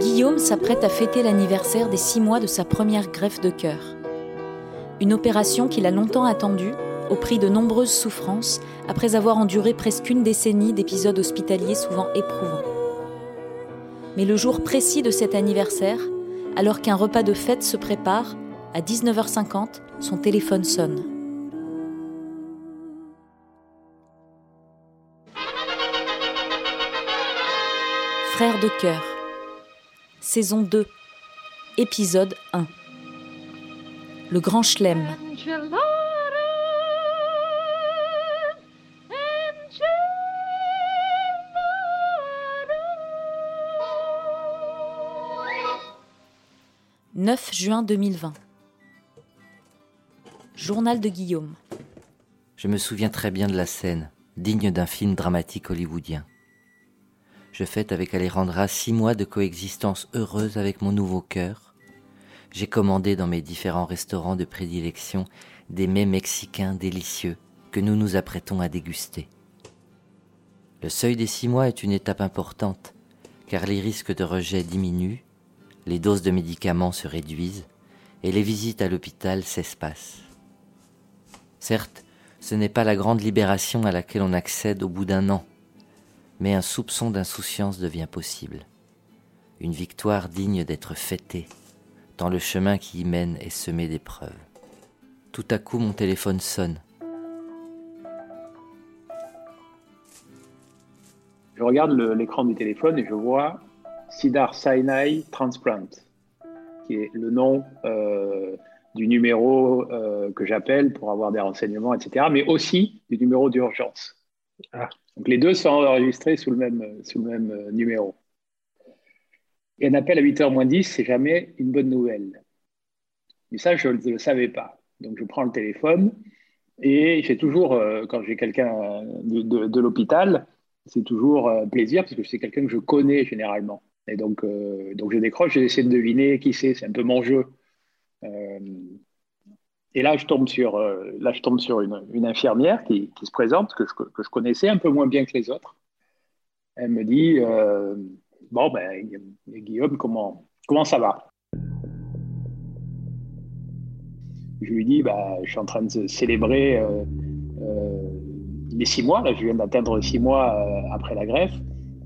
Guillaume s'apprête à fêter l'anniversaire des six mois de sa première greffe de cœur. Une opération qu'il a longtemps attendue, au prix de nombreuses souffrances, après avoir enduré presque une décennie d'épisodes hospitaliers souvent éprouvants. Mais le jour précis de cet anniversaire, alors qu'un repas de fête se prépare, à 19h50, son téléphone sonne. Frère de cœur, saison 2, épisode 1. Le grand chelem. « 9 juin 2020. Journal de Guillaume. Je me souviens très bien de la scène, digne d'un film dramatique hollywoodien. Je fête avec Alejandra six mois de coexistence heureuse avec mon nouveau cœur. J'ai commandé dans mes différents restaurants de prédilection des mets mexicains délicieux que nous nous apprêtons à déguster. Le seuil des six mois est une étape importante, car les risques de rejet diminuent, les doses de médicaments se réduisent et les visites à l'hôpital s'espacent. Certes, ce n'est pas la grande libération à laquelle on accède au bout d'un an, mais un soupçon d'insouciance devient possible. Une victoire digne d'être fêtée, tant le chemin qui y mène est semé d'épreuves. Tout à coup, mon téléphone sonne. Je regarde l'écran du téléphone et je vois Sidar Sinai Transplant, qui est le nom euh, du numéro euh, que j'appelle pour avoir des renseignements, etc., mais aussi du numéro d'urgence. Ah. Donc les deux sont enregistrés sous le même, sous le même euh, numéro. Et un appel à 8h moins 10, c'est jamais une bonne nouvelle. Mais ça, je ne le savais pas. Donc je prends le téléphone et j'ai toujours, euh, quand j'ai quelqu'un de, de, l'hôpital, c'est toujours plaisir parce que c'est quelqu'un que je connais généralement. Et donc, donc je décroche, j'essaie de deviner qui c'est, c'est un peu mon jeu. Euh, et là, je tombe sur, euh, là, je tombe sur une, infirmière qui, se présente, que je, connaissais un peu moins bien que les autres. Elle me dit euh, Bon, ben, Guillaume, comment, comment ça va? Je lui dis bah, Je suis en train de célébrer les six mois. Là, je viens d'atteindre six mois après la greffe.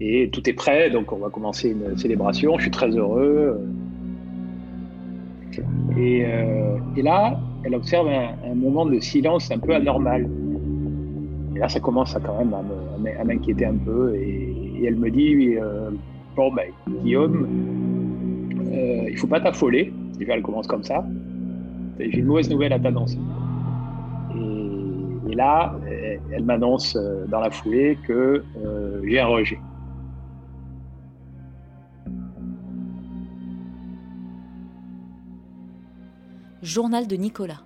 Et tout est prêt, donc on va commencer une célébration. Je suis très heureux. Euh, et, là, elle observe un, moment de silence un peu anormal. Et là, ça commence quand même à m'inquiéter un peu. Et, elle me dit euh, Bon, ben, Guillaume, euh, il ne faut pas t'affoler. Déjà, elle commence comme ça. J'ai une mauvaise nouvelle à t'annoncer. Et, et, là, elle m'annonce dans la foulée que j'ai un rejet. Journal de Nicolas.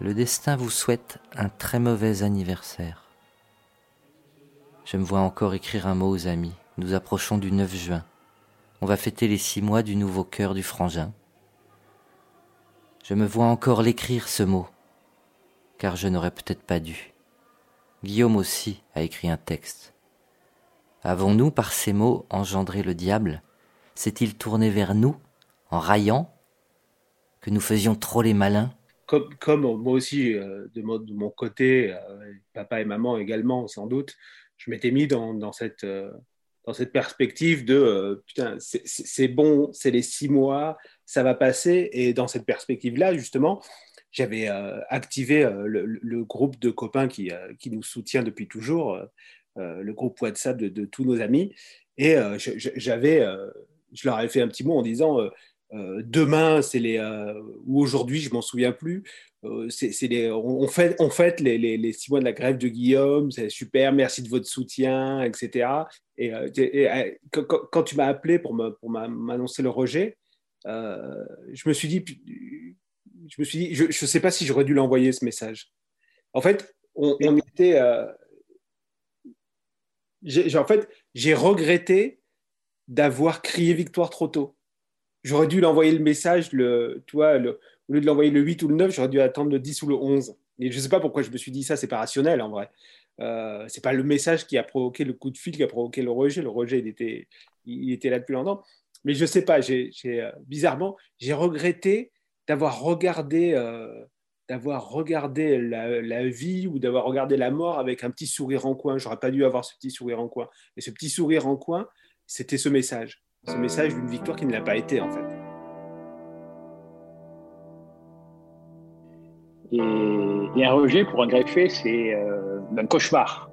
Le destin vous souhaite un très mauvais anniversaire. Je me vois encore écrire un mot aux amis. Nous approchons du 9 juin. On va fêter les six mois du nouveau cœur du frangin. Je me vois encore l'écrire ce mot, car je n'aurais peut-être pas dû. Guillaume aussi a écrit un texte. Avons-nous par ces mots engendré le diable? S'est-il tourné vers nous en raillant que nous faisions trop les malins? Comme, moi aussi, euh, de, mon, côté, euh, papa et maman également, sans doute, je m'étais mis dans, dans cette, euh, dans cette perspective de putain, c'est bon, c'est les six mois, ça va passer. Et dans cette perspective-là, justement, j'avais activé le, le, groupe de copains qui, qui nous soutient depuis toujours, le groupe WhatsApp de, tous nos amis. Et j'avais, je leur avais fait un petit mot en disant euh, demain, c'est les euh, ou aujourd'hui, je m'en souviens plus. Euh, c'est les, on, fait, on fait les, les, six mois de la grève de Guillaume, c'est super, merci de votre soutien, etc. Et, quand, tu m'as appelé pour m'annoncer le rejet, je me suis dit, je me suis dit, je ne sais pas si j'aurais dû l'envoyer ce message. En fait, on, était. Euh, en fait, j'ai regretté d'avoir crié victoire trop tôt. J'aurais dû l'envoyer le message, le, tu au lieu de l'envoyer le 8 ou le 9, j'aurais dû attendre le 10 ou le 11. Et je ne sais pas pourquoi je me suis dit ça, c'est pas rationnel en vrai. Euh, c'est pas le message qui a provoqué le coup de fil, qui a provoqué le rejet. Le rejet, il était, il était là depuis longtemps. Mais je ne sais pas, j'ai, euh, bizarrement, j'ai regretté d'avoir regardé, euh, regardé la, vie ou d'avoir regardé la mort avec un petit sourire en coin. J'aurais pas dû avoir ce petit sourire en coin. Et ce petit sourire en coin, c'était ce message. Ce message d'une victoire qui ne l'a pas été, en fait. Et, un rejet pour un greffé, c'est euh, un cauchemar.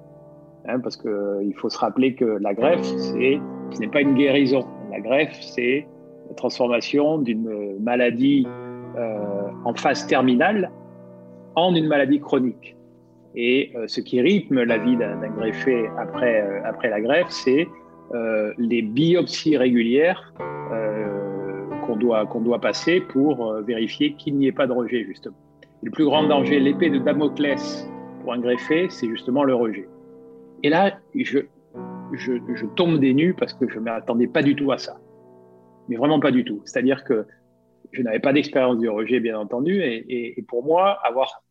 Hein, parce qu'il faut se rappeler que la greffe, ce n'est pas une guérison. La greffe, c'est la transformation d'une maladie euh, en phase terminale en une maladie chronique. Et euh, ce qui rythme la vie d'un greffé après, euh, après la greffe, c'est les biopsies régulières qu'on doit, qu'on doit passer pour vérifier qu'il n'y ait pas de rejet, justement. le plus grand danger, l'épée de Damoclès pour un greffé, c'est justement le rejet. Et là, je, je, tombe des nues parce que je ne m'attendais pas du tout à ça. Mais vraiment pas du tout. C'est-à-dire que je n'avais pas d'expérience du rejet, bien entendu. Et, pour moi, avoir,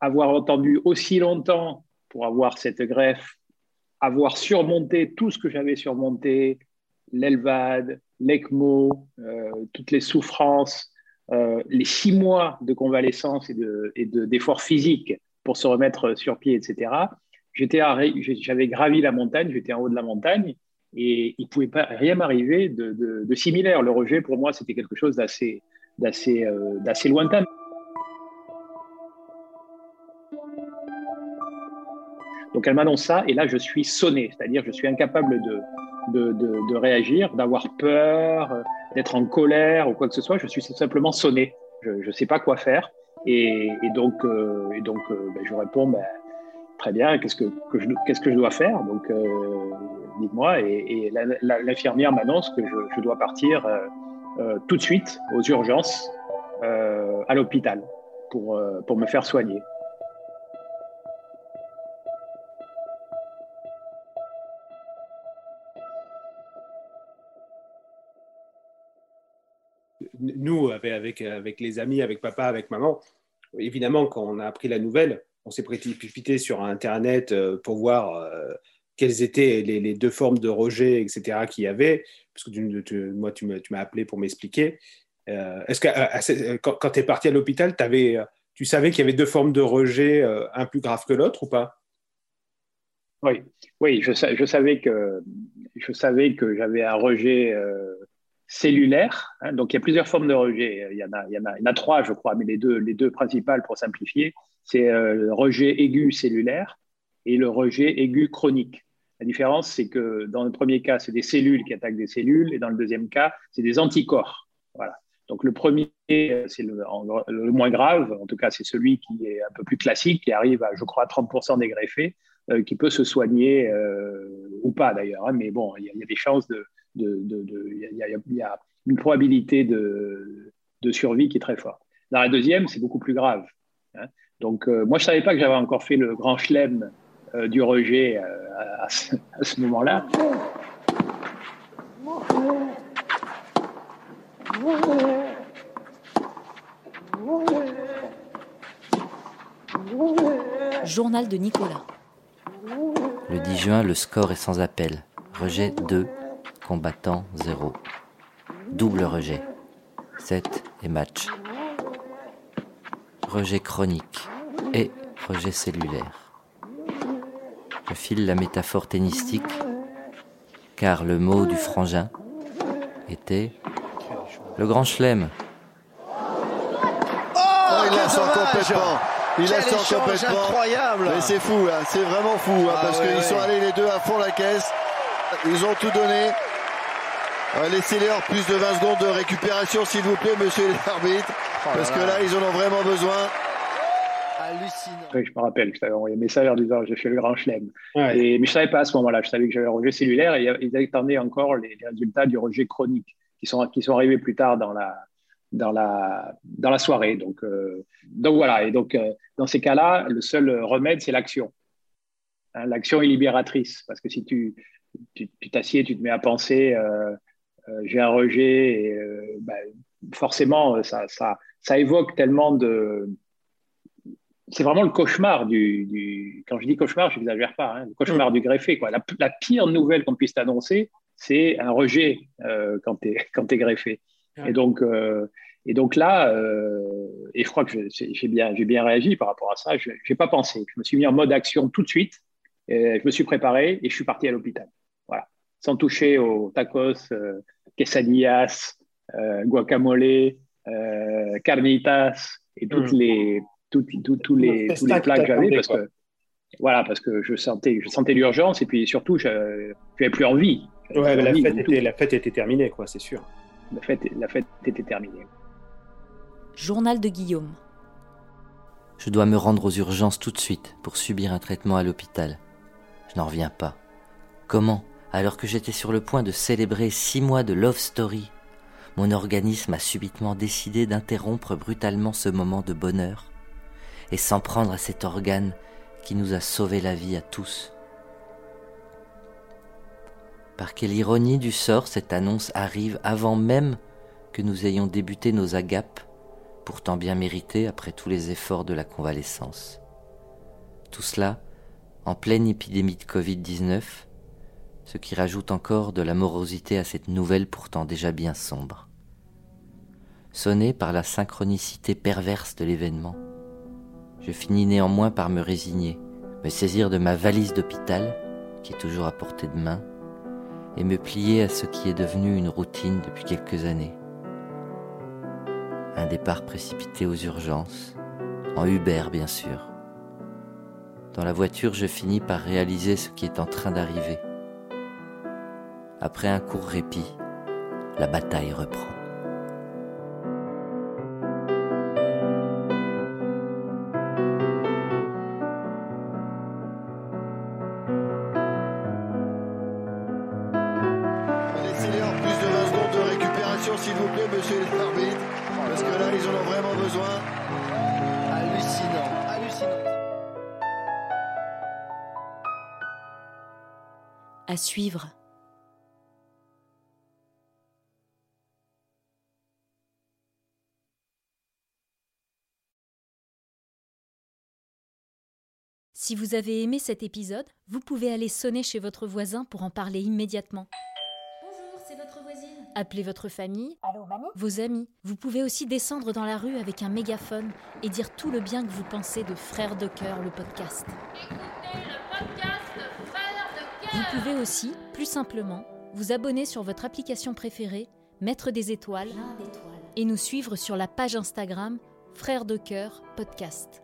avoir entendu aussi longtemps pour avoir cette greffe, avoir surmonté tout ce que j'avais surmonté, l'ELVAD, l'ECMO, euh, toutes les souffrances, euh, les six mois de convalescence et d'efforts de, physiques pour se remettre sur pied, etc j'avais gravi la montagne, j'étais en haut de la montagne, et il ne pouvait pas rien m'arriver de, similaire. Le rejet, pour moi, c'était quelque chose d'assez, euh, d'assez lointain. Donc elle m'annonce ça, et là je suis sonné, c'est-à-dire je suis incapable de, de, réagir, d'avoir peur, d'être en colère ou quoi que ce soit. Je suis simplement sonné. Je ne sais pas quoi faire. Et, donc, euh, et donc euh, ben, je réponds ben, très bien, qu'est-ce que, je, qu'est-ce que je dois faire? Donc, euh, dites-moi. Et, l'infirmière m'annonce que je, dois partir euh, euh, tout de suite aux urgences à l'hôpital pour, pour me faire soigner. Nous, avec, avec les amis, avec papa, avec maman, évidemment, quand on a appris la nouvelle, on s'est précipité sur Internet euh, pour voir euh, quelles étaient les, deux formes de rejet, etc., qu'il y avait. Parce que moi, tu m'as appelé pour m'expliquer. Euh, est-ce que quand, tu es parti à l'hôpital, tu savais qu'il y avait deux formes de rejet, un plus grave que l'autre ou pas? Oui, oui je, savais que, je savais que j'avais un rejet cellulaire. Hein. donc, il y a plusieurs formes de rejet. Il y en a, il y en a, il y en a trois, je crois, mais les deux, les deux principales pour simplifier c'est euh, le rejet aigu cellulaire et le rejet aigu chronique. La différence, c'est que dans le premier cas, c'est des cellules qui attaquent des cellules, et dans le deuxième cas, c'est des anticorps. Voilà. Donc le premier, c'est le, moins grave, en tout cas, c'est celui qui est un peu plus classique, qui arrive à, je crois, 30% des greffés, euh, qui peut se soigner euh, ou pas d'ailleurs. Hein. mais bon, il y, a des chances de, il y, a une probabilité de, survie qui est très forte. Dans la deuxième, c'est beaucoup plus grave. Hein. Donc, euh, moi, je ne savais pas que j'avais encore fait le grand chelem euh, du rejet euh, à, ce, moment-là. Journal de Nicolas. Le 10 juin, le score est sans appel. Rejet 2, combattant 0. Double rejet. 7 et match. Rejet chronique et rejet cellulaire. Je file la métaphore tennistique, car le mot du frangin était le grand chelem. Oh, il la sent complètement. Il la sent complètement. Incroyable. Mais c'est fou, hein. c'est vraiment fou, hein, ah parce qu'ils sont allés les deux à fond la caisse. Ils ont tout donné. Euh, laissez-leur plus de 20 secondes de récupération, s'il vous plaît, monsieur l'arbitre. Oh parce que là, ils en ont vraiment besoin. Oui, je me rappelle, je t'avais envoyé un message en disant j'ai fait le grand chelem. mais je ne savais pas à ce moment-là, je savais que j'avais un rejet cellulaire et ils attendaient encore les, résultats du rejet chronique qui sont, qui sont arrivés plus tard dans la, dans la, dans la soirée. Donc, euh, donc voilà, et donc dans ces cas-là, le seul remède, c'est l'action. Hein, l'action est libératrice, parce que si tu t'assieds, tu, tu, te mets à penser, j'ai un rejet, et, ben, forcément, ça, ça, ça évoque tellement de, c'est vraiment le cauchemar du, Quand je dis cauchemar, je n'exagère pas, hein, le cauchemar mm. du greffé. Quoi. La, pire nouvelle qu'on puisse t'annoncer, c'est un rejet euh, quand tu es, greffé. Et, donc, euh, et donc là, euh, et je crois que j'ai bien, bien réagi par rapport à ça, je n'ai pas pensé. Je me suis mis en mode action tout de suite, et je me suis préparé et je suis parti à l'hôpital. Sans toucher aux tacos, quesadillas, guacamole, carnitas et toutes mm. les tous les, tous les plats que j'avais parce que voilà parce que je sentais je sentais l'urgence et puis surtout je n'avais plus envie. Ouais, la, fête était, la, fête était, terminée quoi, c'est sûr. La fête, la fête était terminée. Journal de Guillaume. Je dois me rendre aux urgences tout de suite pour subir un traitement à l'hôpital. Je n'en reviens pas. Comment, alors que j'étais sur le point de célébrer six mois de love story, mon organisme a subitement décidé d'interrompre brutalement ce moment de bonheur et s'en prendre à cet organe qui nous a sauvé la vie à tous. Par quelle ironie du sort cette annonce arrive avant même que nous ayons débuté nos agapes, pourtant bien méritées après tous les efforts de la convalescence. Tout cela en pleine épidémie de Covid-19, ce qui rajoute encore de la morosité à cette nouvelle pourtant déjà bien sombre. Sonné par la synchronicité perverse de l'événement, je finis néanmoins par me résigner, me saisir de ma valise d'hôpital, qui est toujours à portée de main, et me plier à ce qui est devenu une routine depuis quelques années. Un départ précipité aux urgences, en Uber bien sûr. Dans la voiture, je finis par réaliser ce qui est en train d'arriver. Après un court répit, la bataille reprend. s'il vous plaît, monsieur l'arbitre, parce que là, ils en ont vraiment besoin. Hallucinant, hallucinant. À suivre. Si vous avez aimé cet épisode, vous pouvez aller sonner chez votre voisin pour en parler immédiatement. Appelez votre famille, vos amis. Vous pouvez aussi descendre dans la rue avec un mégaphone et dire tout le bien que vous pensez de Frères de Cœur, le podcast. Écoutez le podcast de Frères de Cœur. Vous pouvez aussi, plus simplement, vous abonner sur votre application préférée, mettre des étoiles et nous suivre sur la page Instagram Frères de Cœur Podcast.